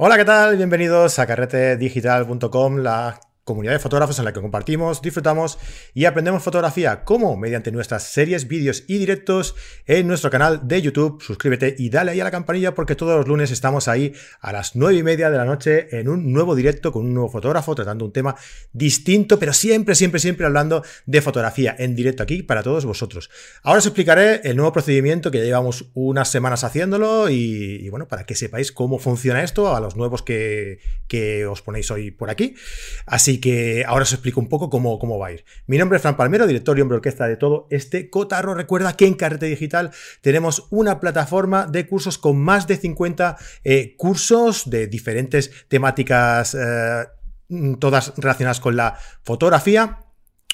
Hola, ¿qué tal? Bienvenidos a carretedigital.com, la comunidad de fotógrafos en la que compartimos, disfrutamos y aprendemos fotografía. como Mediante nuestras series, vídeos y directos en nuestro canal de YouTube. Suscríbete y dale ahí a la campanilla porque todos los lunes estamos ahí a las 9 y media de la noche en un nuevo directo con un nuevo fotógrafo tratando un tema distinto, pero siempre, siempre, siempre hablando de fotografía en directo aquí para todos vosotros. Ahora os explicaré el nuevo procedimiento que ya llevamos unas semanas haciéndolo y, bueno, para que sepáis cómo funciona esto a los nuevos que, que os ponéis hoy por aquí. Así que ahora os explico un poco cómo, cómo va a ir. Mi nombre es Fran Palmero, director y hombre orquesta de todo este cotarro. Recuerda que en Carrete Digital tenemos una plataforma de cursos con más de 50 eh, cursos de diferentes temáticas, eh, todas relacionadas con la fotografía.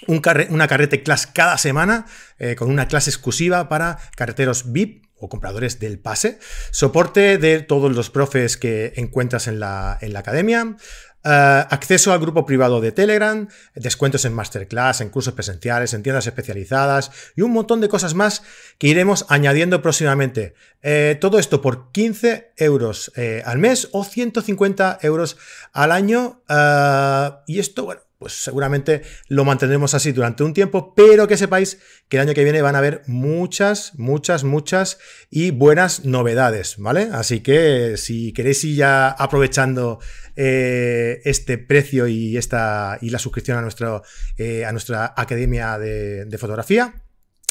una carrete class cada semana eh, con una clase exclusiva para carreteros VIP o compradores del pase, soporte de todos los profes que encuentras en la, en la academia, eh, acceso al grupo privado de Telegram, descuentos en masterclass, en cursos presenciales, en tiendas especializadas y un montón de cosas más que iremos añadiendo próximamente. Eh, todo esto por 15 euros eh, al mes o 150 euros al año. y esto, bueno, pues seguramente lo mantendremos así durante un tiempo, pero que sepáis que el año que viene van a haber muchas, muchas, muchas y buenas novedades, ¿vale? Así que si queréis ir ya aprovechando eh, este precio y, esta, y la suscripción a, nuestro, eh, a nuestra academia de, fotografía,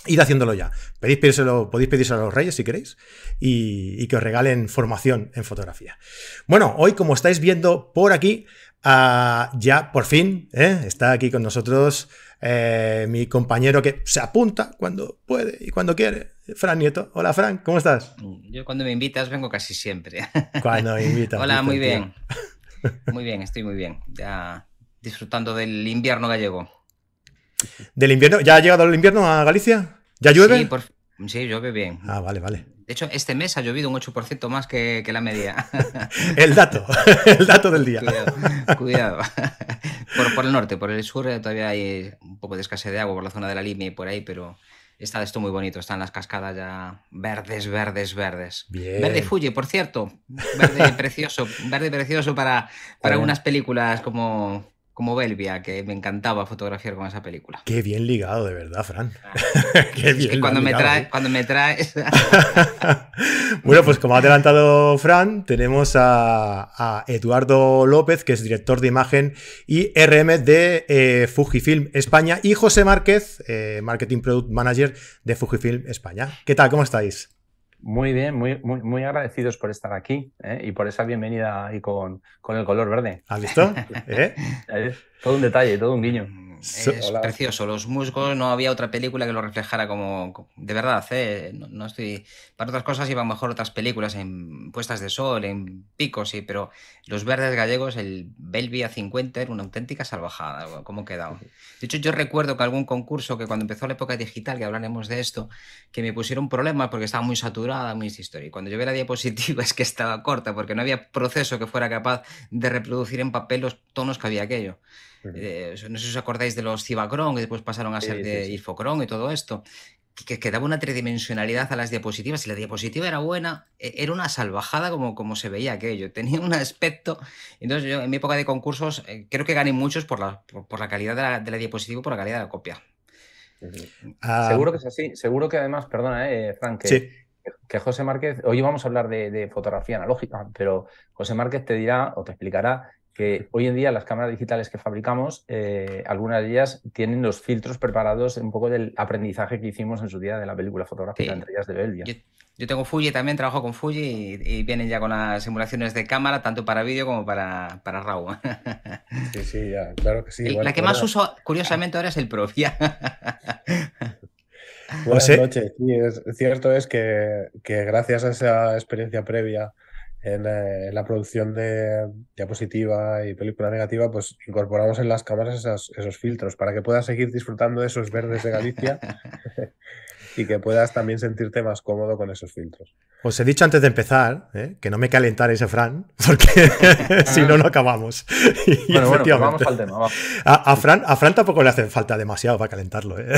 id haciéndolo ya. Pedírselo, podéis pedírselo a los reyes si queréis y, que os regalen formación en fotografía. Bueno, hoy como estáis viendo por aquí, Ah, ya por fin ¿eh? está aquí con nosotros eh, mi compañero que se apunta cuando puede y cuando quiere, Fran Nieto. Hola Fran, ¿cómo estás? Yo cuando me invitas vengo casi siempre. Cuando me invitas. Hola, muy bien. Muy bien, estoy muy bien. Ya disfrutando del invierno gallego. ¿Del invierno? ¿Ya ha llegado el invierno a Galicia? ¿Ya llueve? Sí, por... sí llueve bien. Ah, vale, vale. De hecho, este mes ha llovido un 8% más que, la media. el dato, el dato del día. Cuidado, Por, el norte, por el sur eh, todavía hay un poco de escasez de agua por la zona de la línea y por ahí, pero está esto muy bonito. Están las cascadas ya verdes, verdes, verdes. Verde Fuji, por cierto. Verde precioso, verde precioso para, para unas películas como como Belvia, que me encantaba fotografiar con esa película. Qué bien ligado, de verdad, Fran. Ah. Qué bien. cuando, me trae, ¿eh? cuando me traes. bueno, pues como ha adelantado Fran, tenemos a, Eduardo López, que es director de imagen y RM de eh, Fujifilm España, y José Márquez, eh, Marketing Product Manager de Fujifilm España. ¿Qué tal? ¿Cómo estáis? Muy bien, muy, muy, muy agradecidos por estar aquí ¿eh? y por esa bienvenida ahí con, con el color verde. ¿Has visto? ¿Eh? todo un detalle, todo un guiño. Es precioso. Los musgos no había otra película que lo reflejara como. De verdad, ¿eh? no, estoy. Para otras cosas iban mejor otras películas en puestas de sol, en picos, sí, pero los verdes gallegos, el Belvia 50 era una auténtica salvajada. ¿Cómo quedado? De hecho, yo recuerdo que algún concurso que cuando empezó la época digital, que hablaremos de esto, que me pusieron problemas porque estaba muy saturada, muy historia. Y cuando yo vi la diapositiva es que estaba corta porque no había proceso que fuera capaz de reproducir en papel los tonos que había aquello. Eh, no sé si os acordáis de los Cibacron, que después pasaron a ser de sí, y todo esto, que, que, daba una tridimensionalidad a las diapositivas. Y la diapositiva era buena, e, era una salvajada como, como se veía aquello, tenía un aspecto. Entonces, yo en mi época de concursos eh, creo que gané muchos por la, por, la calidad de la, de la, diapositiva y por la calidad de la copia. Ah, seguro que es así, seguro que además, perdona, eh, Frank, que, que José Márquez, hoy vamos a hablar de, de, fotografía analógica, pero José Márquez te dirá o te explicará que hoy en día las cámaras digitales que fabricamos, eh, algunas de ellas tienen los filtros preparados un poco del aprendizaje que hicimos en su día de la película fotográfica, entre ellas de Belvia. Yo, tengo Fuji también, trabajo con Fuji y, vienen ya con las simulaciones de cámara, tanto para vídeo como para, para RAW. Sí, sí, ya, claro que sí. la que más uso, curiosamente, ahora es el Pro. Buenas noches. Sí, es, cierto es que, que gracias a esa experiencia previa en, la producción de diapositiva y película negativa, pues incorporamos en las cámaras esos filtros para que puedas seguir disfrutando de esos verdes de Galicia. y que puedas también sentirte más cómodo con esos filtros. Os he dicho antes de empezar ¿eh? que no me calentara ese Fran, porque si no, no acabamos. bueno, bueno, pues vamos al tema. A, Fran, a Fran tampoco le hace falta demasiado para calentarlo, ¿eh?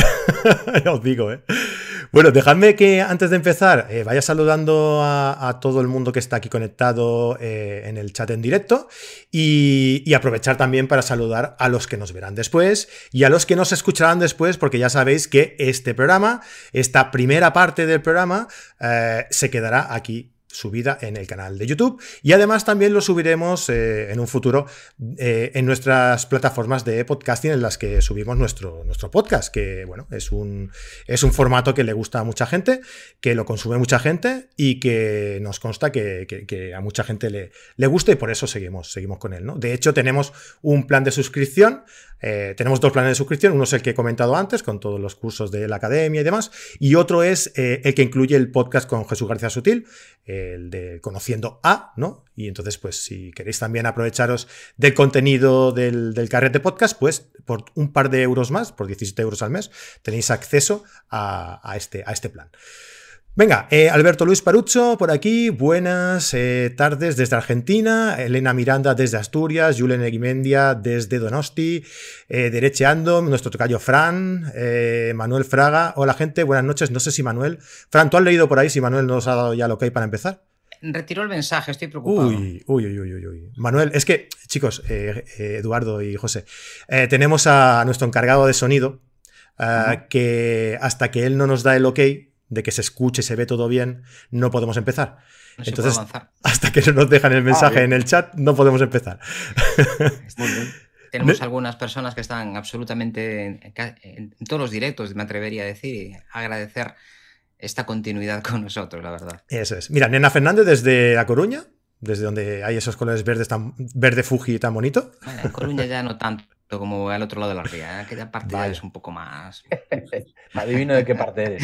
os digo. ¿eh? Bueno, dejadme que antes de empezar eh, vaya saludando a, todo el mundo que está aquí conectado eh, en el chat en directo y, y, aprovechar también para saludar a los que nos verán después y a los que nos escucharán después, porque ya sabéis que este programa, esta primera parte del programa, se quedará aquí subida en el canal de YouTube y además también lo subiremos eh, en un futuro eh, en nuestras plataformas de podcasting en las que subimos nuestro, nuestro podcast, que bueno, es un, es un formato que le gusta a mucha gente, que lo consume mucha gente y que nos consta que, a mucha gente le, le gusta y por eso seguimos, seguimos con él. ¿no? De hecho, tenemos un plan de suscripción eh, tenemos dos planes de suscripción. Uno es el que he comentado antes, con todos los cursos de la academia y demás. Y otro es el que incluye el podcast con Jesús García Sutil, Conociendo A, ¿no? Y entonces, pues, si queréis también aprovecharos del contenido del, del carrete podcast, pues por un par de euros más, por 17 euros al mes, tenéis acceso a, este, a este plan. Venga, eh, Alberto Luis Parucho por aquí, buenas eh, tardes desde Argentina, Elena Miranda desde Asturias, Julen Eguimendia desde Donosti, eh, Derecheando, nuestro tocayo Fran, eh, Manuel Fraga, hola gente, buenas noches, no sé si Manuel, Fran, ¿tú has leído por ahí si Manuel nos ha dado ya lo que hay para empezar? Retiró el mensaje, estoy preocupado. Uy, uy, uy, uy, uy. Manuel, es que, chicos, Eduardo y José, tenemos a nuestro encargado de sonido, que hasta que él no nos da el ok, de que se escuche, se ve todo bien, no podemos empezar. Entonces, hasta que no nos dejan el mensaje ah, en el chat, no podemos empezar. Tenemos algunas personas que están absolutamente en, todos los directos, me atrevería a decir, agradecer esta continuidad con nosotros, la verdad. Eso es. Mira, Nena Fernández desde A Coruña, desde donde hay esos colores verdes tan verde Fuji tan bonito. Bueno, en Coruña ya no tanto como al otro lado de la ría. ¿eh? Aquella parte es un poco más. Adivino de qué parte eres.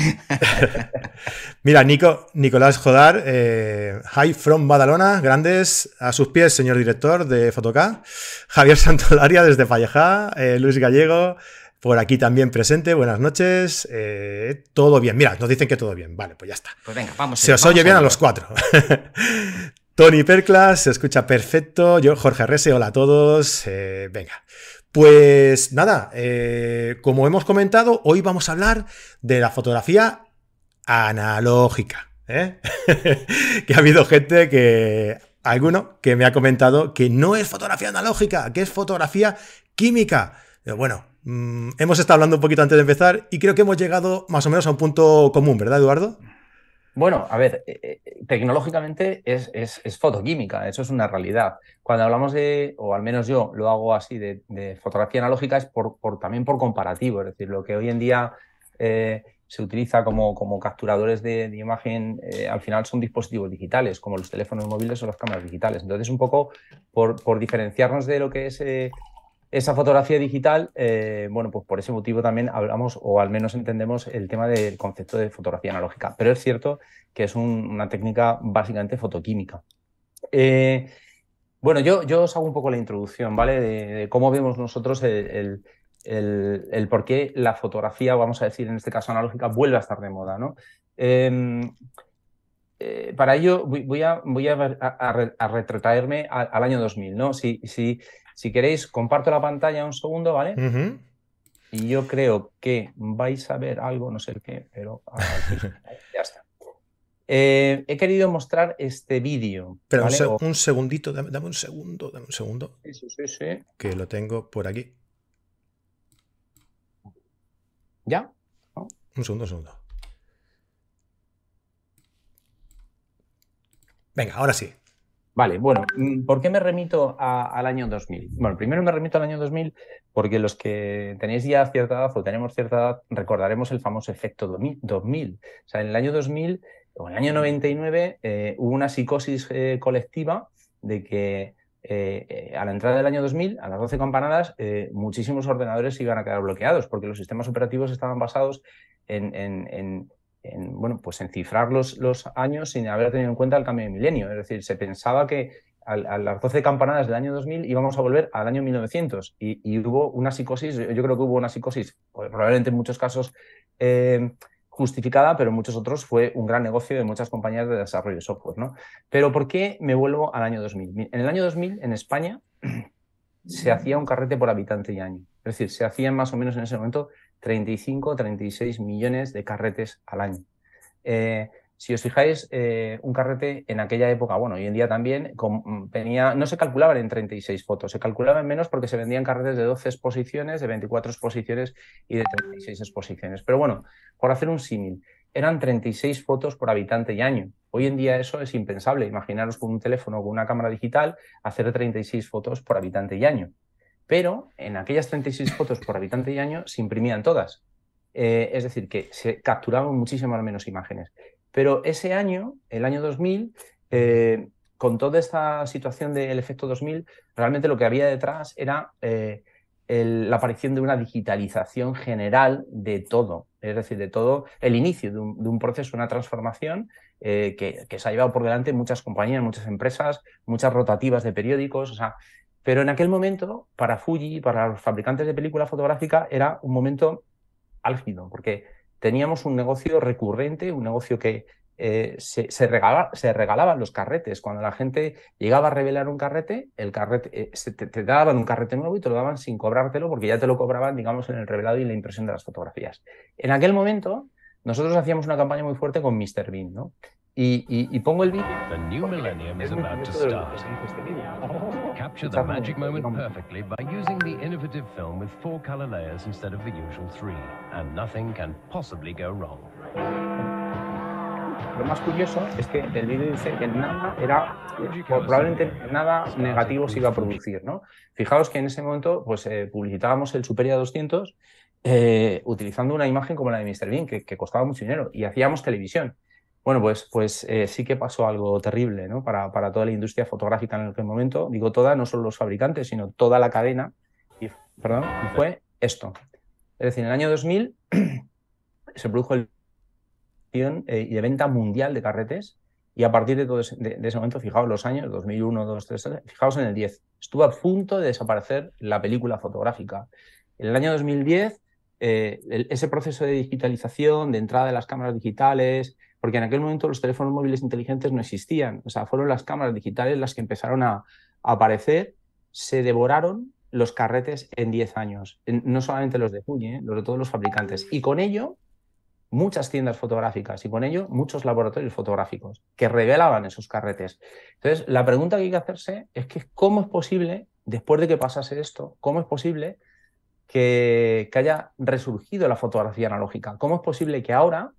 Mira, Nico, Nicolás Jodar, eh, Hi from Badalona, grandes a sus pies, señor director de Fotoca. Javier Santolaria desde Fallejá, eh, Luis Gallego. Por aquí también presente, buenas noches. todo bien. Mira, nos dicen que todo bien. Vale, pues ya está. Pues venga, vamos. Se os oye bien a los cuatro. Tony Perclas, se escucha perfecto. Yo, Jorge Arrese, hola a todos. venga. Pues nada, eh, como hemos comentado, hoy vamos a hablar de la fotografía analógica. ¿eh? que ha habido gente que, alguno, que me ha comentado que no es fotografía analógica, que es fotografía química. Pero bueno, mm, hemos estado hablando un poquito antes de empezar y creo que hemos llegado más o menos a un punto común, ¿verdad, Eduardo? Bueno, a ver, eh, eh, tecnológicamente es, fotoquímica, eso es una realidad. Cuando hablamos de, o al menos yo lo hago así, de, fotografía analógica es por, también por comparativo, es decir, lo que hoy en día eh, se utiliza como, como capturadores de, imagen, al final son dispositivos digitales, como los teléfonos móviles o las cámaras digitales. Entonces, un poco por, por diferenciarnos de lo que es esa fotografía digital, eh, bueno, pues por ese motivo también hablamos, o al menos entendemos el tema del concepto de fotografía analógica. Pero es cierto que es una técnica básicamente fotoquímica. Eh, bueno, yo, yo, os hago un poco la introducción, ¿vale? De, cómo vemos nosotros el, por qué la fotografía, vamos a decir en este caso analógica, vuelve a estar de moda, ¿no? Em, eh, para ello voy, a, voy a, retrotraerme al año 2000, ¿no? Si, si si queréis, comparto la pantalla un segundo, ¿vale? Y yo creo que vais a ver algo, no sé qué, pero ya está. Eh, he querido mostrar este vídeo. Pero un, segundito, dame, un segundo, dame un segundo. Sí, sí, sí. Que lo tengo por aquí. ¿Ya? Un segundo, un segundo. Venga, ahora sí. Vale, bueno, mm, ¿por qué me remito al año 2000? Bueno, primero me remito al año 2000 porque los que tenéis ya cierta edad o tenemos cierta edad recordaremos el famoso efecto 2000. O sea, en el año 2000 o en el año 99 eh, hubo una psicosis eh, colectiva de que eh, a la entrada del año 2000, a las 12 campanadas, muchísimos ordenadores iban a quedar bloqueados porque los sistemas operativos estaban basados en en, bueno, pues en cifrar los, los, años sin haber tenido en cuenta el cambio de milenio. Es decir, se pensaba que a, las 12 campanadas del año 2000 íbamos a volver al año 1900 y, hubo una psicosis, yo creo que hubo una psicosis, pues, probablemente en muchos casos eh, justificada, pero en muchos otros fue un gran negocio de muchas compañías de desarrollo de software. ¿no? Pero ¿por qué me vuelvo al año 2000? En el año 2000, en España, se hacía un carrete por habitante y año. Es decir, se hacían más o menos en ese momento 35 o 36 millones de carretes al año. Eh, si os fijáis, eh, un carrete en aquella época, bueno, hoy en día también, venía, no se calculaban en 36 fotos, se calculaban menos porque se vendían carretes de 12 exposiciones, de 24 exposiciones y de 36 exposiciones. Pero bueno, por hacer un símil, eran 36 fotos por habitante y año. Hoy en día eso es impensable. Imaginaros con un teléfono o con una cámara digital hacer 36 fotos por habitante y año. Pero en aquellas 36 fotos por habitante y año se imprimían todas. Eh, es decir, que se capturaban muchísimas menos imágenes. Pero ese año, el año 2000, eh, con toda esta situación del efecto 2000, realmente lo que había detrás era eh, la aparición de una digitalización general de todo, es decir, de todo el inicio de un, proceso, una transformación eh, que, se ha llevado por delante muchas compañías, muchas empresas, muchas rotativas de periódicos, o sea, pero en aquel momento, para Fuji, para los fabricantes de película fotográfica, era un momento álgido, porque teníamos un negocio recurrente, un negocio que eh, se, regalaban los carretes. Cuando la gente llegaba a revelar un carrete, el carrete eh, te, daban un carrete nuevo y te lo daban sin cobrártelo porque ya te lo cobraban, digamos, en el revelado y la impresión de las fotografías. En aquel momento, nosotros hacíamos una campaña muy fuerte con Mr. Bean, ¿no? Y, pongo el vídeo. Capture the magic moment perfectly by using the innovative film with four color layers instead of the usual three, and nothing can possibly go wrong. Lo más curioso es que el vídeo dice que nada era, probablemente nada negativo se iba a producir, ¿no? Fijaos que en ese momento, pues eh, publicitábamos el Superia 200 eh, utilizando una imagen como la de Mr. Bean, que, que costaba mucho dinero, y hacíamos televisión. Bueno, pues, pues eh, sí que pasó algo terrible ¿no? para, para, toda la industria fotográfica en aquel momento. Digo toda, no solo los fabricantes, sino toda la cadena. Y, perdón, y fue esto. Es decir, en el año 2000 se produjo el eh, de venta mundial de carretes y a partir de, todo ese, de, ese momento, fijaos los años, 2001, 2003, fijaos en el 10, estuvo a punto de desaparecer la película fotográfica. En el año 2010, eh, ese proceso de digitalización, de entrada de las cámaras digitales, porque en aquel momento los teléfonos móviles inteligentes no existían, o sea, fueron las cámaras digitales las que empezaron a, aparecer, se devoraron los carretes en 10 años, no solamente los de Fuji, ¿eh? los de todos los fabricantes, y con ello muchas tiendas fotográficas y con ello muchos laboratorios fotográficos que revelaban esos carretes. Entonces, la pregunta que hay que hacerse es que cómo es posible, después de que pasase esto, cómo es posible que, haya resurgido la fotografía analógica, cómo es posible que ahora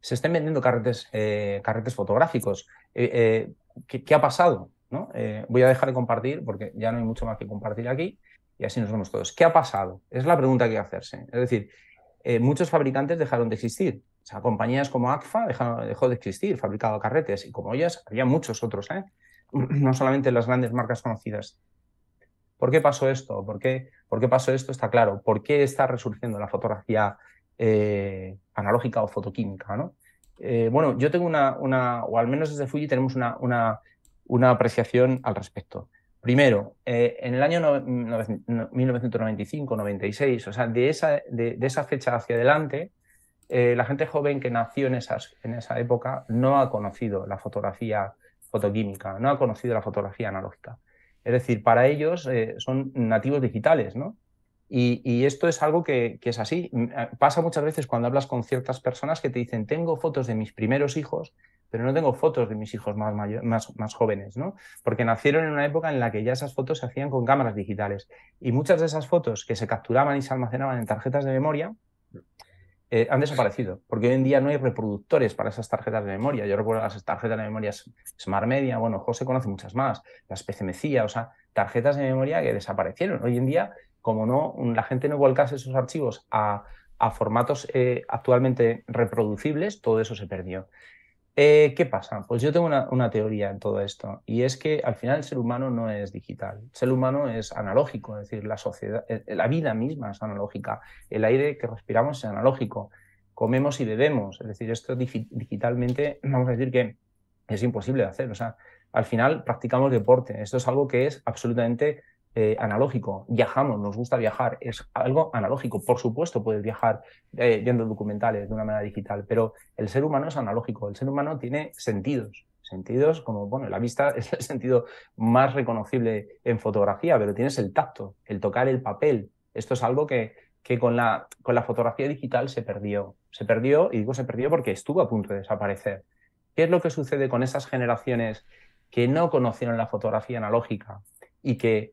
se estén vendiendo carretes, eh, carretes fotográficos. Eh, eh, ¿qué, ha pasado? ¿no? voy a dejar de compartir porque ya no hay mucho más que compartir aquí y así nos vemos todos. ¿Qué ha pasado? Es la pregunta que hay que hacerse. Es decir, muchos fabricantes dejaron de existir. O sea, compañías como ACFA dejó de existir, fabricaba carretes y como ellas había muchos otros, no solamente las grandes marcas conocidas. ¿Por qué pasó esto? ¿Por qué, ¿Por qué pasó esto? Está claro. ¿Por qué está resurgiendo la fotografía eh, analógica o fotoquímica. ¿no? Eh, bueno, yo tengo una, una, o al menos desde Fuji tenemos una, una, una apreciación al respecto. Primero, eh, en el año 1995-96, o sea, de esa, de, fecha hacia adelante, la gente joven que nació en, esas, en esa época no ha conocido la fotografía fotoquímica, no ha conocido la fotografía analógica. Es decir, para ellos son nativos digitales, ¿no? Y, esto es algo que, es así. Mm, eh, pasa muchas veces cuando hablas con ciertas personas que te dicen, tengo fotos de mis primeros hijos, pero no tengo fotos de mis hijos más, más, más, jóvenes, ¿no? Porque nacieron en una época en la que ya esas fotos se hacían con cámaras digitales. Y muchas de esas fotos que se capturaban y se almacenaban en tarjetas de memoria eh, han desaparecido, porque hoy en día no hay reproductores para esas tarjetas de memoria. Yo recuerdo las tarjetas de memoria Smart Media, bueno, José conoce muchas más, las PCMCIA, o sea, tarjetas de memoria que desaparecieron. Hoy en día como no, la gente no volcase esos archivos a, formatos eh, actualmente reproducibles, todo eso se perdió. Eh, ¿Qué pasa? Pues yo tengo una, teoría en todo esto y es que al final el ser humano no es digital, el ser humano es analógico, es decir, la sociedad, eh, la vida misma es analógica, el aire que respiramos es analógico, comemos y bebemos, es decir, esto digitalmente vamos a decir que es imposible de hacer, o sea, al final practicamos deporte, esto es algo que es absolutamente eh, analógico. Viajamos, nos gusta viajar, es algo analógico. Por supuesto, puedes viajar eh, viendo documentales de una manera digital, pero el ser humano es analógico. El ser humano tiene sentidos. Sentidos como, bueno, la vista es el sentido más reconocible en fotografía, pero tienes el tacto, el tocar el papel. Esto es algo que, que con, la, con la fotografía digital se perdió. Se perdió, y digo se perdió porque estuvo a punto de desaparecer. ¿Qué es lo que sucede con esas generaciones que no conocieron la fotografía analógica y que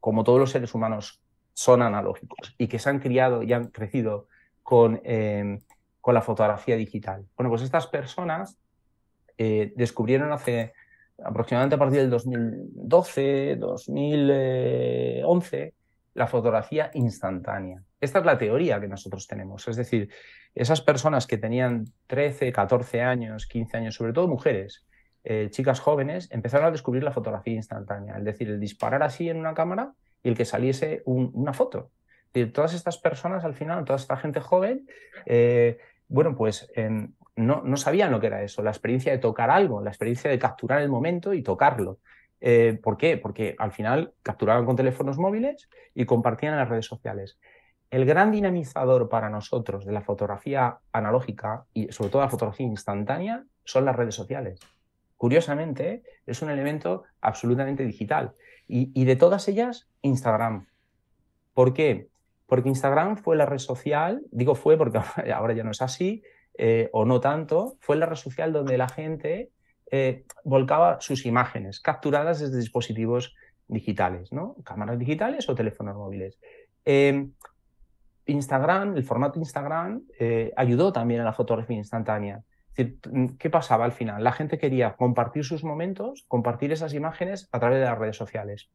como todos los seres humanos, son analógicos y que se han criado y han crecido con, em, con la fotografía digital. Bueno, pues estas personas eh, descubrieron hace aproximadamente a partir del 2012, 2011, la fotografía instantánea. Esta es la teoría que nosotros tenemos. Es decir, esas personas que tenían 13, 14 años, 15 años, sobre todo mujeres, eh, chicas jóvenes empezaron a descubrir la fotografía instantánea, es decir, el disparar así en una cámara y el que saliese una foto. todas estas personas al final, toda esta gente joven, eh, bueno, pues no, no, sabían lo que era eso, la experiencia de tocar algo, la experiencia de capturar el momento y tocarlo. Eh, ¿Por qué? Porque al final capturaban con teléfonos móviles y compartían en las redes sociales. El gran dinamizador para nosotros de la fotografía analógica y sobre todo la fotografía instantánea son las redes sociales curiosamente, es un elemento absolutamente digital. Y, de todas ellas, Instagram. ¿Por qué? Porque Instagram fue la red social, digo fue porque ahora ya no es así, eh, o no tanto, fue la red social donde la gente eh, volcaba sus imágenes capturadas desde dispositivos digitales, ¿no? Cámaras digitales o teléfonos móviles. Em, Instagram, el formato Instagram, eh, ayudó también a la fotografía instantánea. ¿Qué pasaba al final? La gente quería compartir sus momentos, compartir esas imágenes a través de las redes sociales.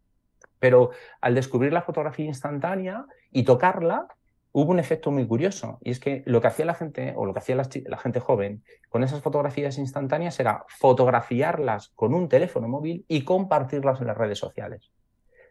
Pero al descubrir la fotografía instantánea y tocarla, hubo un efecto muy curioso. Y es que lo que hacía la gente, o lo que hacía la, gente joven con esas fotografías instantáneas era fotografiarlas con un teléfono móvil y compartirlas en las redes sociales.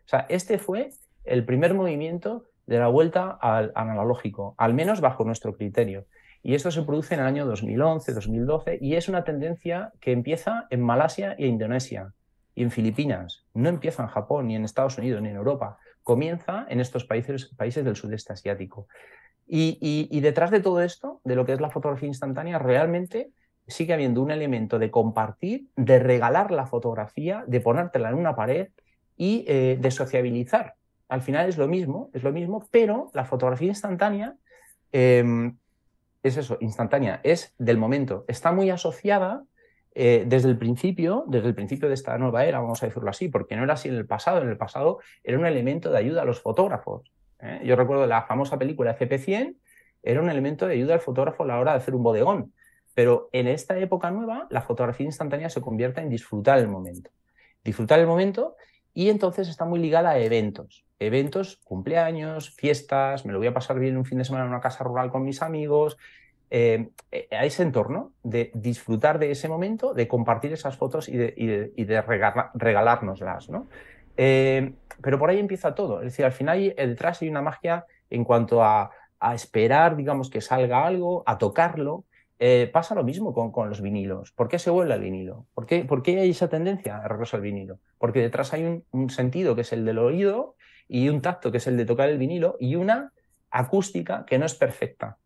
O sea, este fue el primer movimiento de la vuelta al analógico, al menos bajo nuestro criterio. Y esto se produce en el año 2011, 2012 y es una tendencia que empieza en Malasia y Indonesia y en Filipinas. No empieza en Japón, ni en Estados Unidos, ni en Europa. Comienza en estos países, países del sudeste asiático. Y, detrás de todo esto, de lo que es la fotografía instantánea, realmente sigue habiendo un elemento de compartir, de regalar la fotografía, de ponértela en una pared y eh, de sociabilizar. Al final es lo mismo, es lo mismo, pero la fotografía instantánea em, es eso, instantánea, es del momento. Está muy asociada eh, desde el principio, desde el principio de esta nueva era, vamos a decirlo así, porque no era así en el pasado. En el pasado era un elemento de ayuda a los fotógrafos. ¿eh? Yo recuerdo la famosa película FP100, era un elemento de ayuda al fotógrafo a la hora de hacer un bodegón. Pero en esta época nueva, la fotografía instantánea se convierte en disfrutar el momento. Disfrutar el momento y entonces está muy ligada a eventos. Eventos, cumpleaños, fiestas, me lo voy a pasar bien un fin de semana en una casa rural con mis amigos. Eh, eh, a ese entorno de disfrutar de ese momento, de compartir esas fotos y de, regalárnoslas. ¿no? Eh, pero por ahí empieza todo. Es decir, al final detrás hay una magia en cuanto a, a esperar, digamos, que salga algo, a tocarlo, eh, pasa lo mismo con, los vinilos. ¿Por qué se vuelve al vinilo? ¿Por qué, hay esa tendencia a regreso al vinilo? Porque detrás hay un, sentido que es el del oído y un tacto que es el de tocar el vinilo y una acústica que no es perfecta.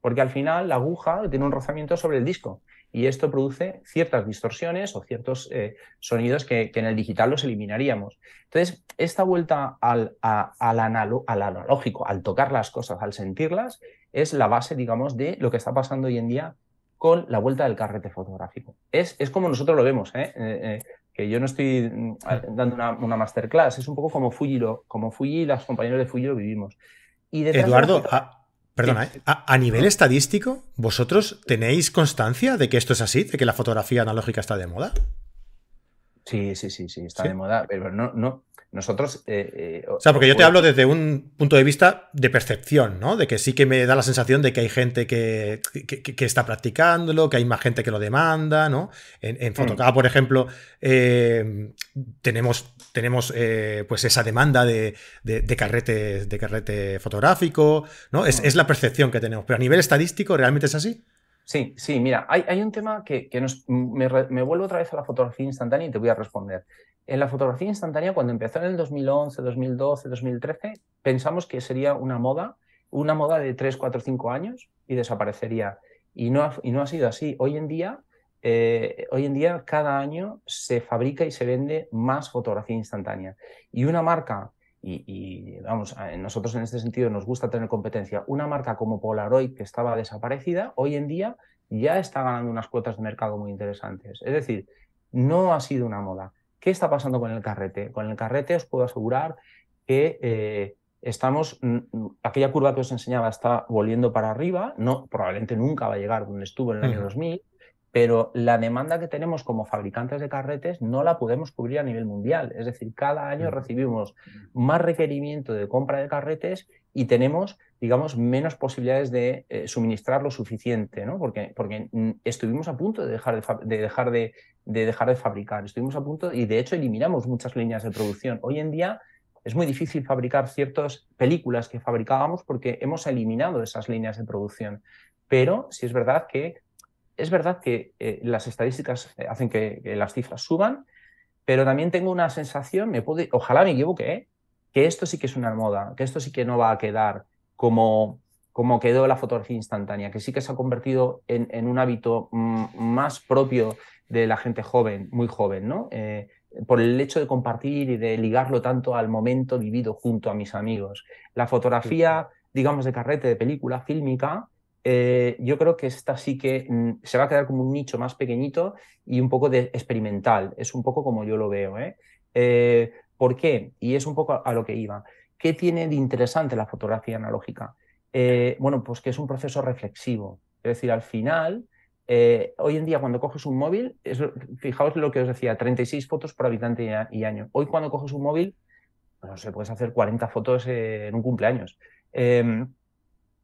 Porque al final la aguja tiene un rozamiento sobre el disco y esto produce ciertas distorsiones o ciertos eh, sonidos que, en el digital los eliminaríamos. Entonces, esta vuelta al, al, analógico, al tocar las cosas, al sentirlas, es la base, digamos, de lo que está pasando hoy en día con la vuelta del carrete fotográfico. Es, es como nosotros lo vemos, ¿eh? Eh, eh, que yo no estoy mm, dando una, masterclass, es un poco como Fuji, lo, como Fuji y los compañeros de Fuji lo vivimos. Y Eduardo, a, perdona, a, nivel estadístico, ¿vosotros tenéis constancia de que esto es así, de que la fotografía analógica está de moda? Sí, sí, sí, sí, está de moda, pero no, no, nosotros... Eh, eh, o sea, porque yo te hablo desde un punto de vista de percepción, ¿no? De que sí que me da la sensación de que hay gente que, está practicándolo, que hay más gente que lo demanda, ¿no? En, en mm. por ejemplo, eh, tenemos, tenemos pues esa demanda de, carrete, de carrete fotográfico, ¿no? Es, mm. es la percepción que tenemos. Pero a nivel estadístico, ¿realmente es así? Sí, sí, mira, hay, hay un tema que, nos, me, me, vuelvo otra vez a la fotografía instantánea y te voy a responder. En la fotografía instantánea, cuando empezó en el 2011, 2012, 2013, pensamos que sería una moda, una moda de 3, 4, 5 años y desaparecería. Y no ha, y no ha sido así. Hoy en día, eh, hoy en día, cada año se fabrica y se vende más fotografía instantánea. Y una marca y, vamos, nosotros en este sentido nos gusta tener competencia. Una marca como Polaroid, que estaba desaparecida, hoy en día ya está ganando unas cuotas de mercado muy interesantes. Es decir, no ha sido una moda. ¿Qué está pasando con el carrete? Con el carrete os puedo asegurar que eh, estamos, aquella curva que os enseñaba está volviendo para arriba, no, probablemente nunca va a llegar donde estuvo en el año 2000, pero la demanda que tenemos como fabricantes de carretes no la podemos cubrir a nivel mundial. Es decir, cada año recibimos más requerimiento de compra de carretes y tenemos, digamos, menos posibilidades de eh, suministrar lo suficiente, ¿no? Porque, porque estuvimos a punto de dejar de, dejar de, dejar de fabricar, estuvimos a punto y de hecho eliminamos muchas líneas de producción. Hoy en día es muy difícil fabricar ciertas películas que fabricábamos porque hemos eliminado esas líneas de producción. Pero sí es verdad que es verdad que eh, las estadísticas eh, hacen que, las cifras suban, pero también tengo una sensación, me puede, ojalá me equivoque, ¿eh? que esto sí que es una moda, que esto sí que no va a quedar como, como quedó la fotografía instantánea, que sí que se ha convertido en, un hábito mm, más propio de la gente joven, muy joven, ¿no? por el hecho de compartir y de ligarlo tanto al momento vivido junto a mis amigos. La fotografía, digamos, de carrete, de película fílmica, eh, yo creo que esta sí que mm, se va a quedar como un nicho más pequeñito y un poco de experimental. Es un poco como yo lo veo. ¿eh? Eh, por qué? Y es un poco a lo que iba. ¿Qué tiene de interesante la fotografía analógica? bueno, pues que es un proceso reflexivo. Es decir, al final, hoy en día cuando coges un móvil, fijaos lo que os decía, 36 fotos por habitante y, año. Hoy cuando coges un móvil, no sé, puedes hacer 40 fotos en un cumpleaños.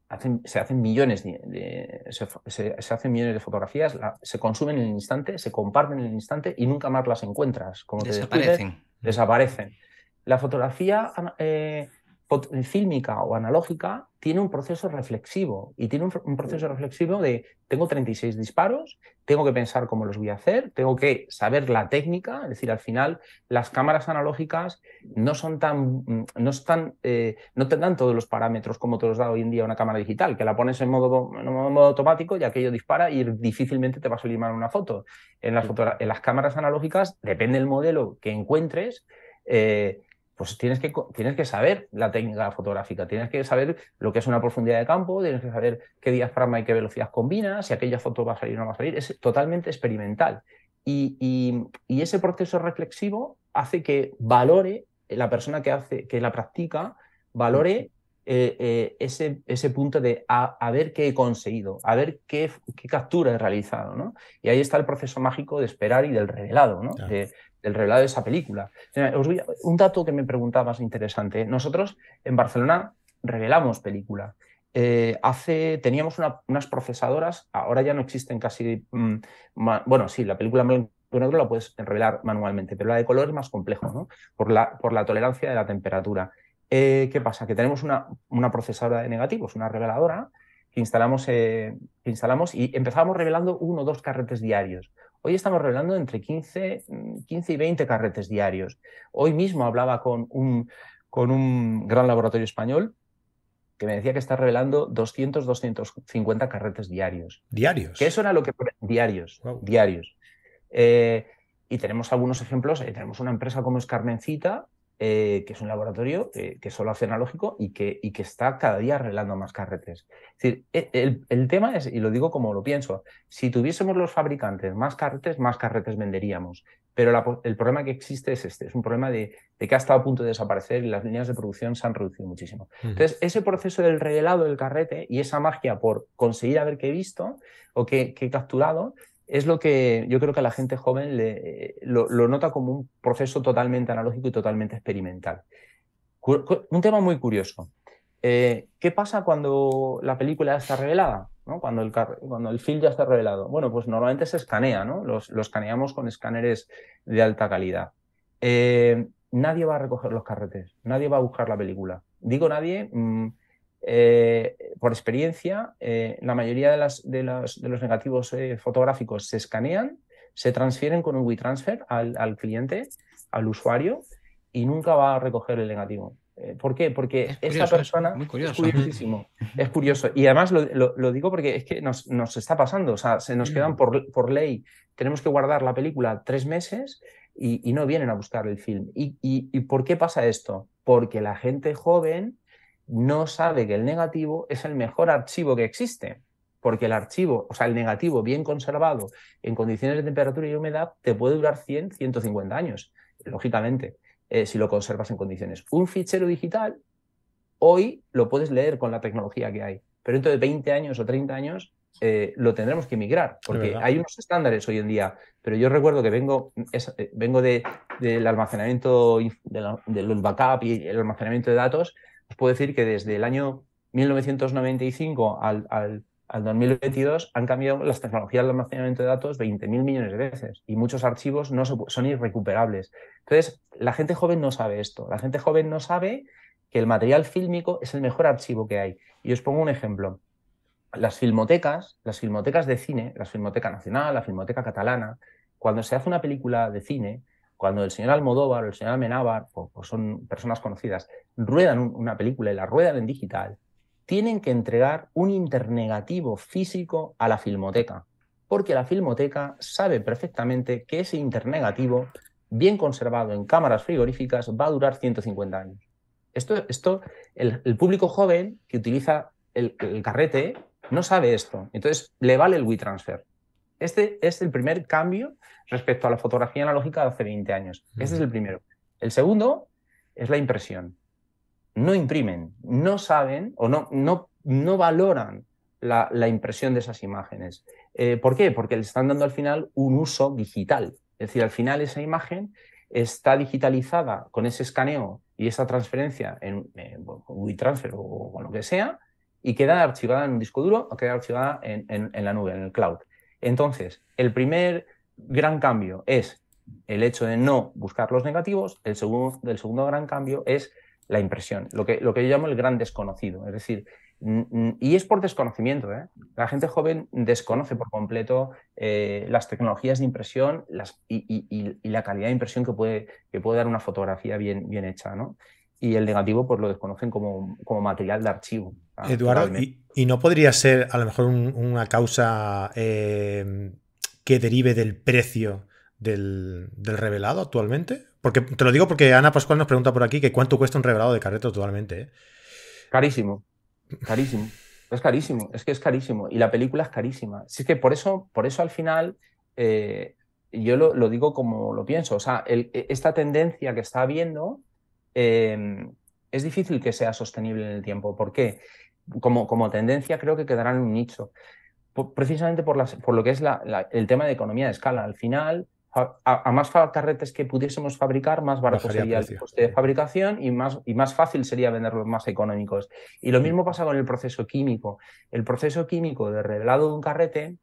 Em, se hacen millones de, se, hacen millones de fotografías, se consumen en el instante, se comparten en el instante y nunca más las encuentras. Como desaparecen. desaparecen. La fotografía eh, fílmica o analógica tiene un proceso reflexivo y tiene un, proceso reflexivo de tengo 36 disparos, tengo que pensar cómo los voy a hacer, tengo que saber la técnica, es decir, al final las cámaras analógicas no son tan, mm, no están, eh, no te dan todos los parámetros como te los da hoy en día una cámara digital, que la pones en modo, en modo automático y aquello dispara y difícilmente te va a salir mal una foto. En las, en las cámaras analógicas, depende del modelo que encuentres, eh, pues tienes que, tienes que saber la técnica fotográfica, tienes que saber lo que es una profundidad de campo, tienes que saber qué diafragma y qué velocidad combina, si aquella foto va a salir o no va a salir, es totalmente experimental. Y, ese proceso reflexivo hace que valore, la persona que, hace, que la practica, valore eh, eh, ese, ese, punto de a, ver qué he conseguido, a ver qué, qué, captura he realizado. ¿no? Y ahí está el proceso mágico de esperar y del revelado, ¿no? Del revelado de esa película. un dato que me preguntabas interesante. Nosotros en Barcelona revelamos película. Eh, hace, teníamos unas procesadoras, ahora ya no existen casi. Mm, bueno, sí, la película y negro la puedes revelar manualmente, pero la de color es más complejo, ¿no? Por la, por la tolerancia de la temperatura. Eh, ¿Qué pasa? Que tenemos una, una procesadora de negativos, una reveladora, que instalamos, eh, que instalamos y empezamos revelando uno o dos carretes diarios. Hoy estamos revelando entre 15, 15 y 20 carretes diarios. Hoy mismo hablaba con un, con un gran laboratorio español que me decía que está revelando 200, 250 carretes diarios. ¿Diarios? Que eso era lo que... Diarios, diarios. Eh, y tenemos algunos ejemplos. Eh, tenemos una empresa como es Carmencita, eh, que es un laboratorio eh, que solo hace analógico y que, y que está cada día arreglando más carretes. Es decir, e, el, tema es, y lo digo como lo pienso, si tuviésemos los fabricantes más carretes, más carretes venderíamos. Pero el problema que existe es este, es un problema de, que ha estado a punto de desaparecer y las líneas de producción se han reducido muchísimo. Entonces, ese proceso del revelado del carrete y esa magia por conseguir a ver qué he visto o qué he capturado, es lo que yo creo que a la gente joven lo, nota como un proceso totalmente analógico y totalmente experimental. Un tema muy curioso. Eh, ¿Qué pasa cuando la película está revelada? Cuando, el, cuando el film ya está revelado. Bueno, pues normalmente se escanea, ¿no? Los, lo escaneamos con escáneres de alta calidad. Eh, nadie va a recoger los carretes, nadie va a buscar la película. Digo nadie, mm, por experiencia, la mayoría de, las, de, los, de los negativos fotográficos se escanean, se transfieren con un WeTransfer al, al cliente, al usuario, y nunca va a recoger el negativo. Eh, ¿Por qué? Porque esta persona es, curiosísimo, es curioso. Y además lo, digo porque es que nos, nos, está pasando, o sea, se nos quedan por, por ley, tenemos que guardar la película tres meses y, no vienen a buscar el film. ¿Y, y, por qué pasa esto? Porque la gente joven no sabe que el negativo es el mejor archivo que existe. Porque el archivo, o sea, el negativo bien conservado en condiciones de temperatura y humedad, te puede durar 100, 150 años, lógicamente. Eh, si lo conservas en condiciones. Un fichero digital, hoy lo puedes leer con la tecnología que hay, pero dentro de 20 años o 30 años eh, lo tendremos que migrar, porque hay unos estándares hoy en día, pero yo recuerdo que vengo, eh, vengo de, del almacenamiento, del backup y el almacenamiento de datos, os puedo decir que desde el año 1995 al, al al 2022 han cambiado las tecnologías de almacenamiento de datos 20.000 millones de veces y muchos archivos no son irrecuperables. Entonces, la gente joven no sabe esto. La gente joven no sabe que el material fílmico es el mejor archivo que hay. Y os pongo un ejemplo. Las filmotecas, las filmotecas de cine, la Filmoteca Nacional, la Filmoteca Catalana, cuando se hace una película de cine, cuando el señor Almodóvar o el señor Amenábar, o, son personas conocidas, ruedan una película y la ruedan en digital, tienen que entregar un internegativo físico a la filmoteca, porque la filmoteca sabe perfectamente que ese internegativo, bien conservado en cámaras frigoríficas, va a durar 150 años. Esto, esto el, público joven que utiliza el, carrete no sabe esto, entonces le vale el WeTransfer. Este es el primer cambio respecto a la fotografía analógica de hace 20 años. Este es el primero. El segundo es la impresión no imprimen, no saben o no, no, no valoran la, impresión de esas imágenes. Eh, ¿Por qué? Porque le están dando al final un uso digital. Es decir, al final esa imagen está digitalizada con ese escaneo y esa transferencia en, WeTransfer o, lo que sea y queda archivada en un disco duro o queda archivada en, en la nube, en el cloud. Entonces, el primer gran cambio es el hecho de no buscar los negativos, el segundo, segundo gran cambio es la impresión, lo que, lo que yo llamo el gran desconocido. Es decir, y es por desconocimiento. ¿eh? La gente joven desconoce por completo eh, las tecnologías de impresión las, y, la calidad de impresión que puede, que puede dar una fotografía bien, bien hecha. ¿no? Y el negativo pues lo desconocen como, como material de archivo. Eduardo, y, no podría ser a lo mejor una causa eh, que derive del precio del, revelado actualmente? Porque te lo digo porque Ana Pascual nos pregunta por aquí que cuánto cuesta un revelado de carrete actualmente. ¿eh? Carísimo, carísimo. Es carísimo, es que es carísimo. Y la película es carísima. Así que por eso, por eso al final, eh, yo lo, digo como lo pienso. O sea, e, esta tendencia que está habiendo em, es difícil que sea sostenible en el tiempo. ¿Por qué? Como, como tendencia creo que quedará en un nicho. precisamente por, las, por lo que es el tema de economía de escala. Al final, a, más carretes que pudiésemos fabricar, más barato sería el coste de fabricación y más, y más fácil sería venderlos más económicos. Y lo mismo pasa con el proceso químico. El proceso químico de revelado de un carrete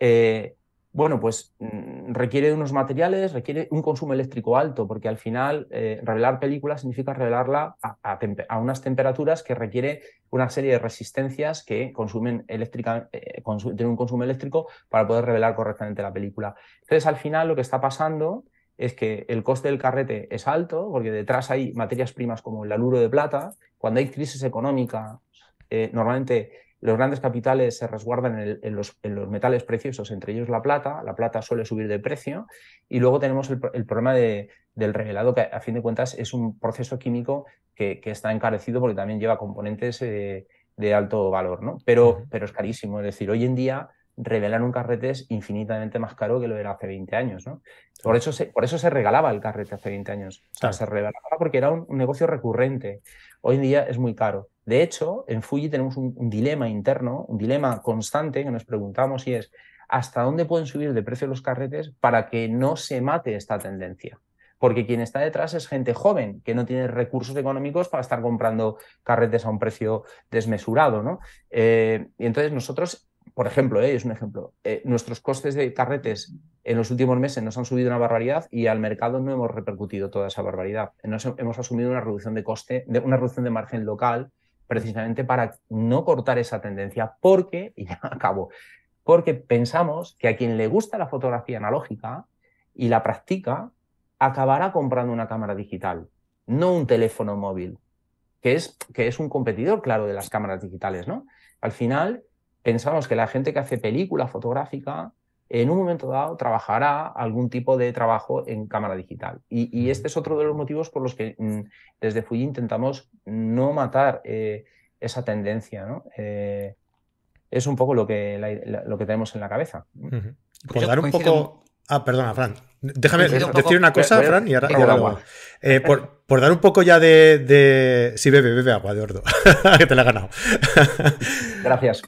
eh, bueno, pues mm, requiere unos materiales, requiere un consumo eléctrico alto, porque al final eh, revelar películas significa revelarla a, unas temperaturas que requiere una serie de resistencias que consumen eléctrica, eh, tienen un consumo eléctrico para poder revelar correctamente la película. Entonces, al final lo que está pasando es que el coste del carrete es alto, porque detrás hay materias primas como el aluro de plata. Cuando hay crisis económica, eh, normalmente los grandes capitales se resguardan en, los, metales preciosos, entre ellos la plata. La plata suele subir de precio. Y luego tenemos el, problema del revelado, que a fin de cuentas es un proceso químico que, está encarecido porque también lleva componentes eh, de alto valor, ¿no? Pero, pero es carísimo. Es decir, hoy en día revelar un carrete es infinitamente más caro que lo era hace 20 años. ¿no? Por, eso se, por eso se regalaba el carrete hace 20 años. se regalaba porque era un, negocio recurrente. Hoy en día es muy caro. De hecho, en Fuji tenemos un, dilema interno, un dilema constante que nos preguntamos y es ¿hasta dónde pueden subir de precio los carretes para que no se mate esta tendencia? Porque quien está detrás es gente joven que no tiene recursos económicos para estar comprando carretes a un precio desmesurado. ¿no? Eh, y entonces nosotros por ejemplo, eh, es un ejemplo, eh, nuestros costes de carretes en los últimos meses nos han subido una barbaridad y al mercado no hemos repercutido toda esa barbaridad. hemos asumido una reducción de coste, de, una reducción de margen local precisamente para no cortar esa tendencia, porque, y ya acabo, porque pensamos que a quien le gusta la fotografía analógica y la practica, acabará comprando una cámara digital, no un teléfono móvil, que es, que es un competidor, claro, de las cámaras digitales, ¿no? Al final, pensamos que la gente que hace película fotográfica en un momento dado trabajará algún tipo de trabajo en cámara digital. Y, este es otro de los motivos por los que mm, desde Fuji intentamos no matar eh, esa tendencia. ¿no? Eh, es un poco lo que, lo que tenemos en la cabeza. Por dar un poco... Ah, perdona, Fran. Déjame decir una cosa, Fran, y ahora, eh, por, por, dar un poco ya de. de... Sí, bebe, bebe agua de ordo, que te la he ganado. Gracias.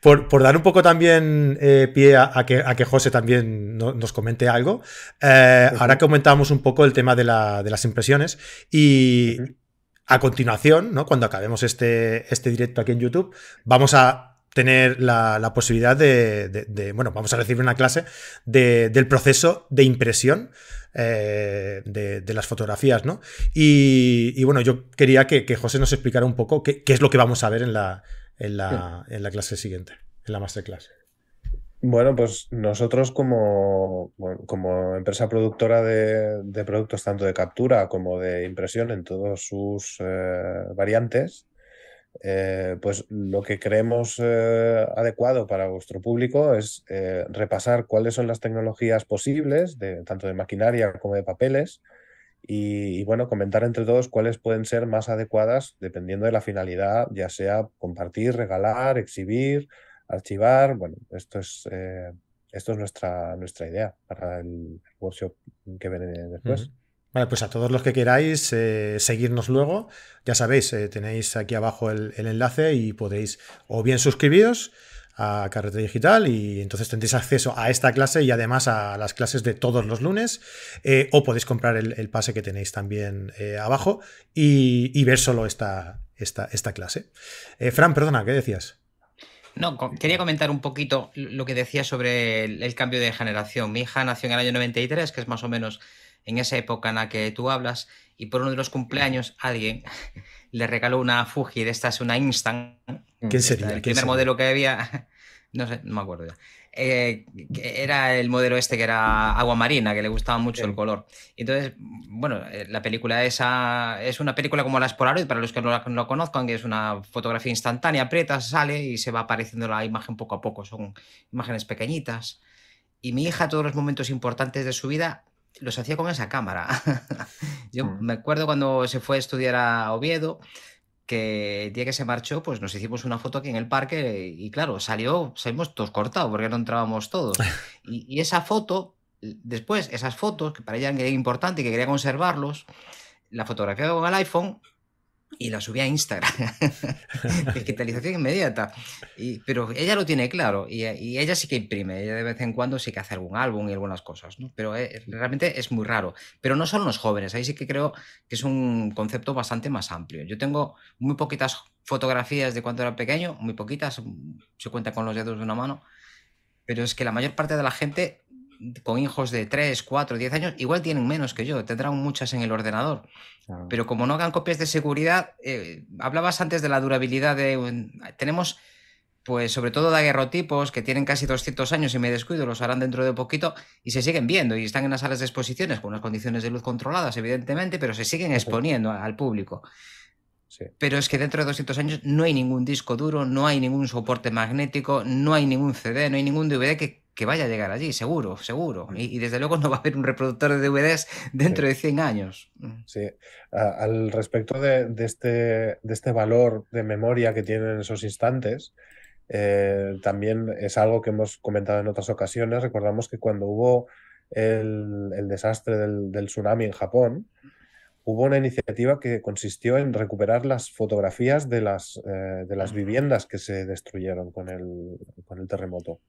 por, por, dar un poco también eh, pie a, que, a que José también nos comente algo. Eh, ahora comentábamos un poco el tema de, la, de las impresiones y. A continuación, ¿no? cuando acabemos este, este directo aquí en YouTube, vamos a tener la, posibilidad de, bueno, vamos a recibir una clase del proceso de impresión eh, de, las fotografías, ¿no? Y, bueno, yo quería que, José nos explicara un poco qué, es lo que vamos a ver en la, en la, en la clase siguiente, en la masterclass. Bueno, pues nosotros como, como empresa productora de, productos tanto de captura como de impresión en todos sus eh, variantes, eh, pues lo que creemos eh, adecuado para vuestro público es eh, repasar cuáles son las tecnologías posibles, de, tanto de maquinaria como de papeles, y, bueno, comentar entre todos cuáles pueden ser más adecuadas dependiendo de la finalidad, ya sea compartir, regalar, exhibir, archivar. Bueno, esto es, esto es nuestra, nuestra idea para el workshop que viene después. Vale, pues a todos los que queráis eh, seguirnos luego, ya sabéis, eh, tenéis aquí abajo el, enlace y podéis o bien suscribiros a Carrete Digital y entonces tendréis acceso a esta clase y además a las clases de todos los lunes eh, o podéis comprar el, pase que tenéis también abajo y, ver solo esta, esta, esta clase. Fran, perdona, ¿qué decías? No, quería comentar un poquito lo que decía sobre el, cambio de generación. Mi hija nació en el año 93, que es más o menos en esa época en la que tú hablas, y por uno de los cumpleaños alguien le regaló una Fuji de estas, una Instant. ¿Qué sería? El primer modelo que había, no sé, no me acuerdo ya. Eh, era el modelo este que era agua marina, que le gustaba mucho el color. Entonces, bueno, eh, la película esa es una película como las Polaroid, para los que no lo conozcan, que es una fotografía instantánea, aprietas, sale y se va apareciendo la imagen poco a poco. Son imágenes pequeñitas. Y mi hija, todos los momentos importantes de su vida, los hacía con esa cámara. Yo mm. me acuerdo cuando se fue a estudiar a Oviedo, que el día que se marchó, pues nos hicimos una foto aquí en el parque y claro, salió, salimos todos cortados porque no entrábamos todos. Y, esa foto, después, esas fotos, que para ella era importante y que quería conservarlos, la fotografía con el iPhone y la subí a Instagram. Digitalización inmediata. Y, pero ella lo tiene claro y, ella sí que imprime. Ella de vez en cuando sí que hace algún álbum y algunas cosas, ¿no? Pero eh, realmente es muy raro. Pero no son los jóvenes. Ahí sí que creo que es un concepto bastante más amplio. Yo tengo muy poquitas fotografías de cuando era pequeño, muy poquitas, se cuenta con los dedos de una mano. Pero es que la mayor parte de la gente con hijos de 3, 4, 10 años, igual tienen menos que yo, tendrán muchas en el ordenador. Pero como no hagan copias de seguridad, eh, hablabas antes de la durabilidad de... tenemos, pues sobre todo daguerrotipos que tienen casi 200 años y me descuido, los harán dentro de poquito y se siguen viendo y están en las salas de exposiciones con unas condiciones de luz controladas, evidentemente, pero se siguen exponiendo al público. Pero es que dentro de 200 años no hay ningún disco duro, no hay ningún soporte magnético, no hay ningún CD, no hay ningún DVD que que vaya a llegar allí, seguro, seguro. Y, desde luego no va a haber un reproductor de DVDs dentro de 100 años. Mm. Sí, al respecto de, este, de este valor de memoria que tienen esos instantes, eh, también es algo que hemos comentado en otras ocasiones. Recordamos que cuando hubo el, desastre del, tsunami en Japón, hubo una iniciativa que consistió en recuperar las fotografías de las, eh, de las viviendas que se destruyeron con el, con el terremoto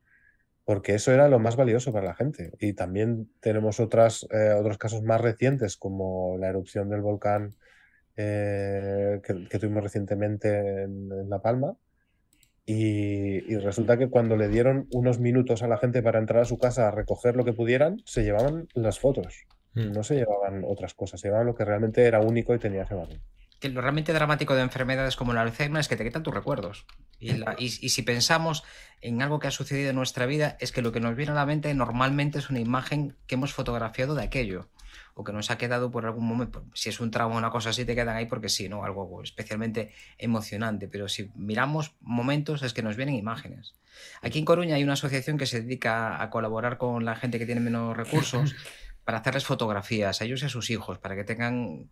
porque eso era lo más valioso para la gente. Y también tenemos otras, eh, otros casos más recientes, como la erupción del volcán eh, que, tuvimos recientemente en, La Palma. Y, resulta que cuando le dieron unos minutos a la gente para entrar a su casa a recoger lo que pudieran, se llevaban las fotos. Mm. No se llevaban otras cosas, se llevaban lo que realmente era único y tenía ese valor. Que lo realmente dramático de enfermedades como el Alzheimer es que te quitan tus recuerdos. Y, si pensamos en algo que ha sucedido en nuestra vida, es que lo que nos viene a la mente normalmente es una imagen que hemos fotografiado de aquello o que nos ha quedado por algún momento. Si es un trauma o una cosa así, te quedan ahí porque sí, ¿no? Algo especialmente emocionante. Pero si miramos momentos, es que nos vienen imágenes. Aquí en Coruña hay una asociación que se dedica a colaborar con la gente que tiene menos recursos para hacerles fotografías a ellos y a sus hijos, para que tengan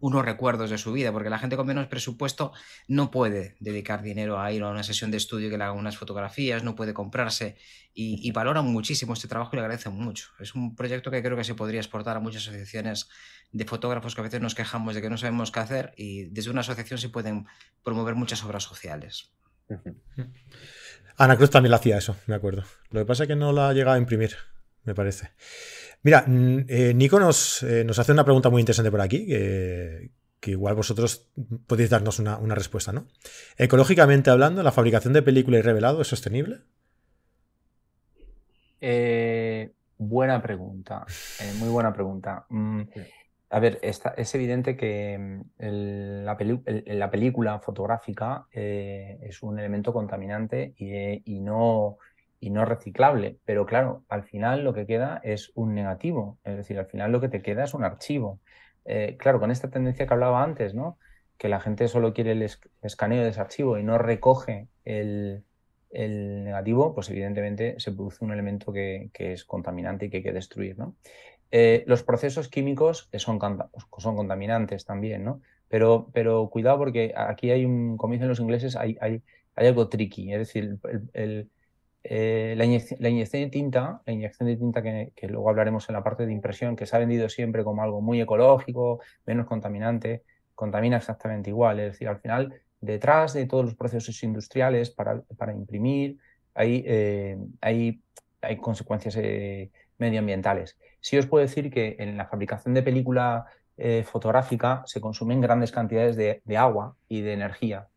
unos recuerdos de su vida, porque la gente con menos presupuesto no puede dedicar dinero a ir a una sesión de estudio que le hagan unas fotografías, no puede comprarse y, valoran muchísimo este trabajo y le agradecen mucho. Es un proyecto que creo que se podría exportar a muchas asociaciones de fotógrafos que a veces nos quejamos de que no sabemos qué hacer y desde una asociación se pueden promover muchas obras sociales. Ana Cruz también lo hacía eso, me acuerdo. Lo que pasa es que no la ha llegado a imprimir, me parece. Mira, eh, Nico nos, eh, nos, hace una pregunta muy interesante por aquí, que, igual vosotros podéis darnos una, respuesta, ¿no? Ecológicamente hablando, ¿la fabricación de película y revelado es sostenible? Eh, buena pregunta, muy buena pregunta. Mm, a ver, es evidente que mm, la, película fotográfica es un elemento contaminante y no y no reciclable. Pero claro, al final lo que queda es un negativo, es decir, al final lo que te queda es un archivo. Eh, claro, con esta tendencia que hablaba antes, ¿no? Que la gente solo quiere el escaneo de ese archivo y no recoge el, negativo, pues evidentemente se produce un elemento que, es contaminante y que hay que destruir, ¿no? Eh, los procesos químicos son, son contaminantes también, ¿no? Pero, pero cuidado porque aquí hay un, como dicen los ingleses, hay, hay, hay algo tricky, es decir, el eh, la, inyección, de tinta, la inyección de tinta que, luego hablaremos en la parte de impresión, que se ha vendido siempre como algo muy ecológico, menos contaminante, contamina exactamente igual. Es decir, al final, detrás de todos los procesos industriales para, imprimir, hay, eh, hay, hay, consecuencias eh, medioambientales. Sí os puedo decir que en la fabricación de película fotográfica se consumen grandes cantidades de agua y de energía.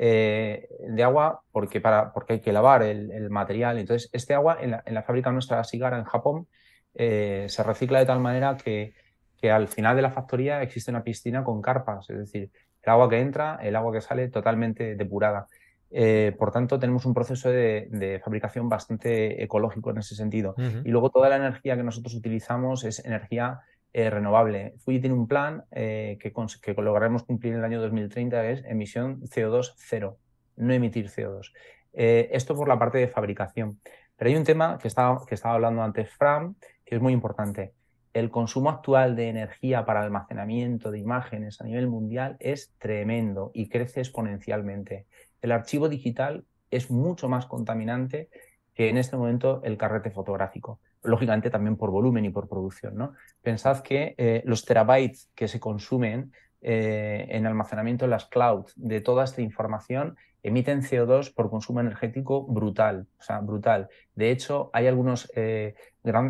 Eh, de agua porque, para, porque hay que lavar el, material. Entonces, este agua en la, fábrica nuestra Sigara en Japón eh, se recicla de tal manera que, que, al final de la factoría existe una piscina con carpas, es decir, el agua que entra, el agua que sale totalmente depurada. Eh, por tanto, tenemos un proceso de, fabricación bastante ecológico en ese sentido. Y luego toda la energía que nosotros utilizamos es energía eh, renovable. Fuji tiene un plan eh, que, lograremos cumplir en el año 2030, que es emisión CO2 cero, no emitir CO2. Eh, esto por la parte de fabricación. Pero hay un tema que estaba, que estaba hablando antes Fran, que es muy importante. El consumo actual de energía para almacenamiento de imágenes a nivel mundial es tremendo y crece exponencialmente. El archivo digital es mucho más contaminante que en este momento el carrete fotográfico lógicamente también por volumen y por producción. ¿no? Pensad que eh, los terabytes que se consumen eh, en almacenamiento en las clouds de toda esta información emiten CO2 por consumo energético brutal, brutal. De hecho, hay algunos, eh,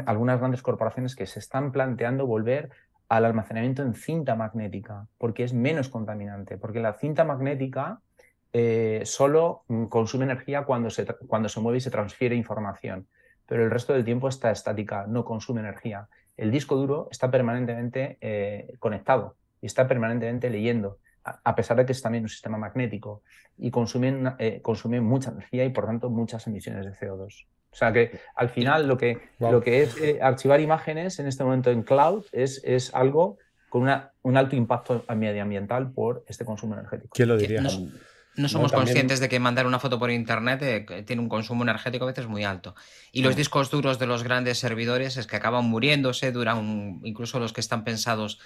algunas grandes corporaciones que se están planteando volver al almacenamiento en cinta magnética, porque es menos contaminante, porque la cinta magnética solo consume energía cuando se, cuando se mueve y se transfiere información pero el resto del tiempo está estática, no consume energía. El disco duro está permanentemente eh, conectado y está permanentemente leyendo, a, pesar de que es también un sistema magnético y consume, eh, consume mucha energía y por tanto muchas emisiones de CO2. O sea que al final lo que, lo que es eh, archivar imágenes en este momento en cloud es, es algo con una, un alto impacto medioambiental por este consumo energético. ¿Quién lo diría? No somos conscientes de que mandar una foto por internet eh, tiene un consumo energético a veces muy alto. Y los discos duros de los grandes servidores es que acaban muriéndose, duran incluso los que están pensados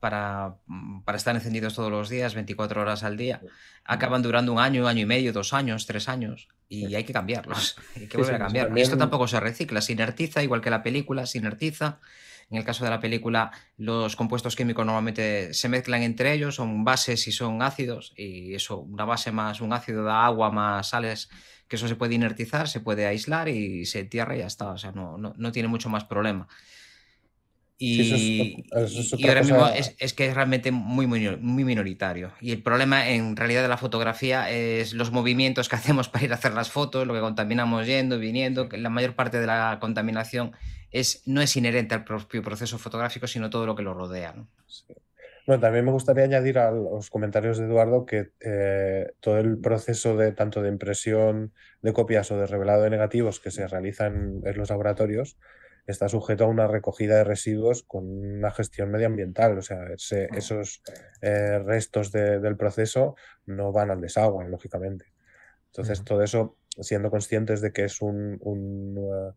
para, mm, para, estar encendidos todos los días, 24 horas al día, acaban durando un año, año y medio, dos años, tres años. Y hay que cambiarlos. Hay que volver a cambiar. Y esto tampoco se recicla, se inertiza, igual que la película, se inertiza. En el caso de la película, los compuestos químicos normalmente se mezclan entre ellos, son bases y son ácidos, y eso, una base más un ácido da agua más sales, que eso se puede inertizar, se puede aislar y se entierra y ya está, o sea, no, no, tiene mucho más problema. Y, ahora mismo es, que es realmente muy, muy, muy minoritario. Y el problema en realidad de la fotografía es los movimientos que hacemos para ir a hacer las fotos, lo que contaminamos yendo, viniendo, que la mayor parte de la contaminación es, no es inherente al propio proceso fotográfico, sino todo lo que lo rodea. Bueno, también me gustaría añadir a los comentarios de Eduardo que eh, todo el proceso de tanto de impresión de copias o de revelado de negativos que se realizan en los laboratorios está sujeto a una recogida de residuos con una gestión medioambiental. O sea, esos eh, restos del proceso no van al desagüe, lógicamente. Entonces, todo eso, siendo conscientes de que es un, uh,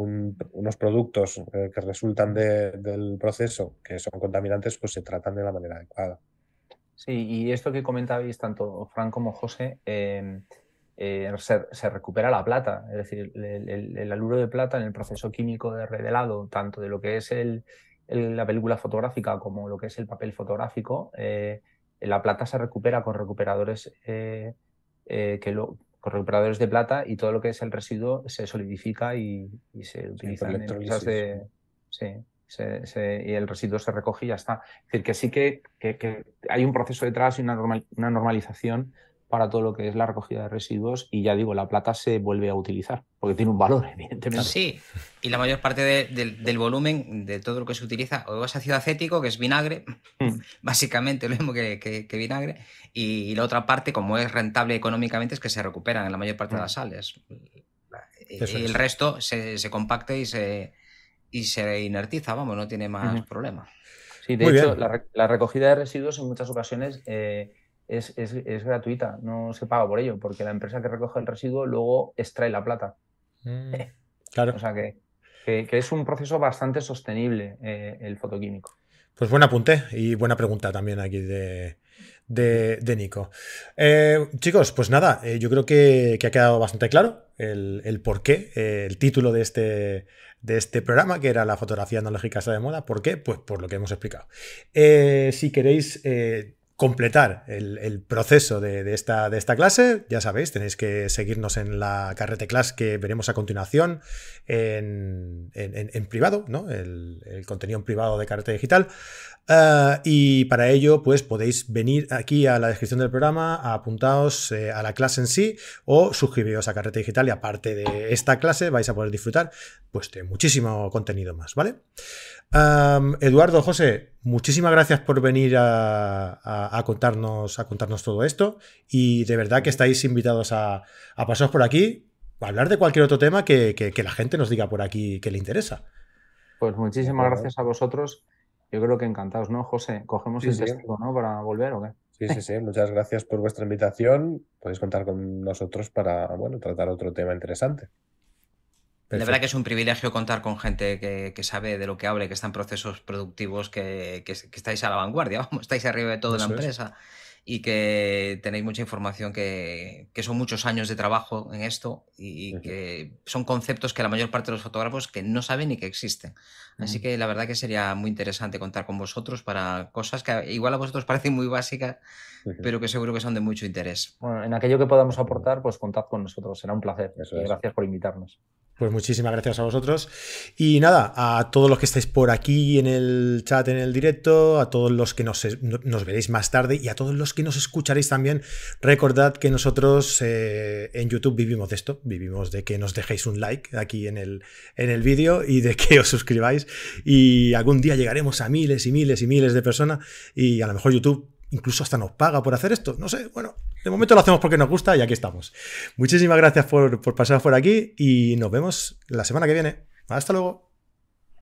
unos productos eh, que resultan del proceso, que son contaminantes, pues se tratan de la manera adecuada. Sí, y esto que comentabais tanto Fran como José, em, eh, se, recupera la plata, es decir, el, aluro de plata en el proceso químico de revelado, tanto de lo que es el, la película fotográfica como lo que es el papel fotográfico, eh, la plata se recupera con recuperadores que lo, con recuperadores de plata y todo lo que es el residuo se solidifica y, se utiliza en empresas de... Sí, y el residuo se recoge y ya está. Es decir, que sí que, que, hay un proceso detrás y una, una normalización para todo lo que es la recogida de residuos y ya digo, la plata se vuelve a utilizar porque tiene un valor, evidentemente. Sí, y la mayor parte del volumen de todo lo que se utiliza o es ácido acético, que es vinagre, mm. básicamente lo mismo que, vinagre, y, la otra parte, como es rentable económicamente, es que se recuperan en la mayor parte de las mm. sales. y el resto se, compacta y se, y se inertiza, vamos, no tiene más problema. Sí, de hecho, la, recogida de residuos en muchas ocasiones... Eh, es, gratuita, no se paga por ello, porque la empresa que recoge el residuo luego extrae la plata. Mm, claro. o sea que, es un proceso bastante sostenible eh, el fotoquímico. Pues buen apunte y buena pregunta también aquí de, de, Nico. Eh, chicos, pues nada, eh, yo creo que, ha quedado bastante claro el, el por qué, el título de este, de este programa, que era la fotografía analógica está de moda. ¿Por qué? Pues por lo que hemos explicado. si queréis completar el, proceso de, esta, clase, ya sabéis, tenéis que seguirnos en la carrete class que veremos a continuación en, privado, ¿no? El, contenido en privado de carrete digital. Ah, y para ello, pues podéis venir aquí a la descripción del programa, apuntaos eh, a la clase en sí o suscribiros a carrete digital y aparte de esta clase vais a poder disfrutar pues, de muchísimo contenido más, ¿vale? Eduardo, José, muchísimas gracias por venir a, contarnos, a contarnos todo esto y de verdad que estáis invitados a, a pasaros por aquí, a hablar de cualquier otro tema que, la gente nos diga por aquí que le interesa. Pues muchísimas gracias a vosotros. Yo creo que encantados, ¿no, José? ¿Cogemos el testigo, ¿no? Para volver o qué? Sí, sí, sí. Muchas gracias por vuestra invitación. Podéis contar con nosotros para, bueno, tratar otro tema interesante. La verdad que es un privilegio contar con gente que, sabe de lo que habla y que está en procesos productivos, que, estáis a la vanguardia, vamos, estáis arriba de toda la empresa y que tenéis mucha información, que, son muchos años de trabajo en esto y, que son conceptos que la mayor parte de los fotógrafos que no saben ni que existen. Así que la verdad que sería muy interesante contar con vosotros para cosas que igual a vosotros parecen muy básicas, pero que seguro que son de mucho interés. Bueno, en aquello que podamos aportar, pues contad con nosotros, será un placer. Gracias por invitarnos. Pues muchísimas gracias a vosotros. Y nada, a todos los que estáis por aquí en el chat, en el directo, a todos los que nos, veréis más tarde y a todos los que nos escucharéis también, recordad que nosotros eh, en YouTube vivimos de esto, vivimos de que nos dejéis un like aquí en el, en el vídeo y de que os suscribáis. Y algún día llegaremos a miles y miles y miles de personas y a lo mejor YouTube incluso hasta nos paga por hacer esto. No sé, bueno, de momento lo hacemos porque nos gusta y aquí estamos. Muchísimas gracias por, pasar por aquí y nos vemos la semana que viene. Hasta luego.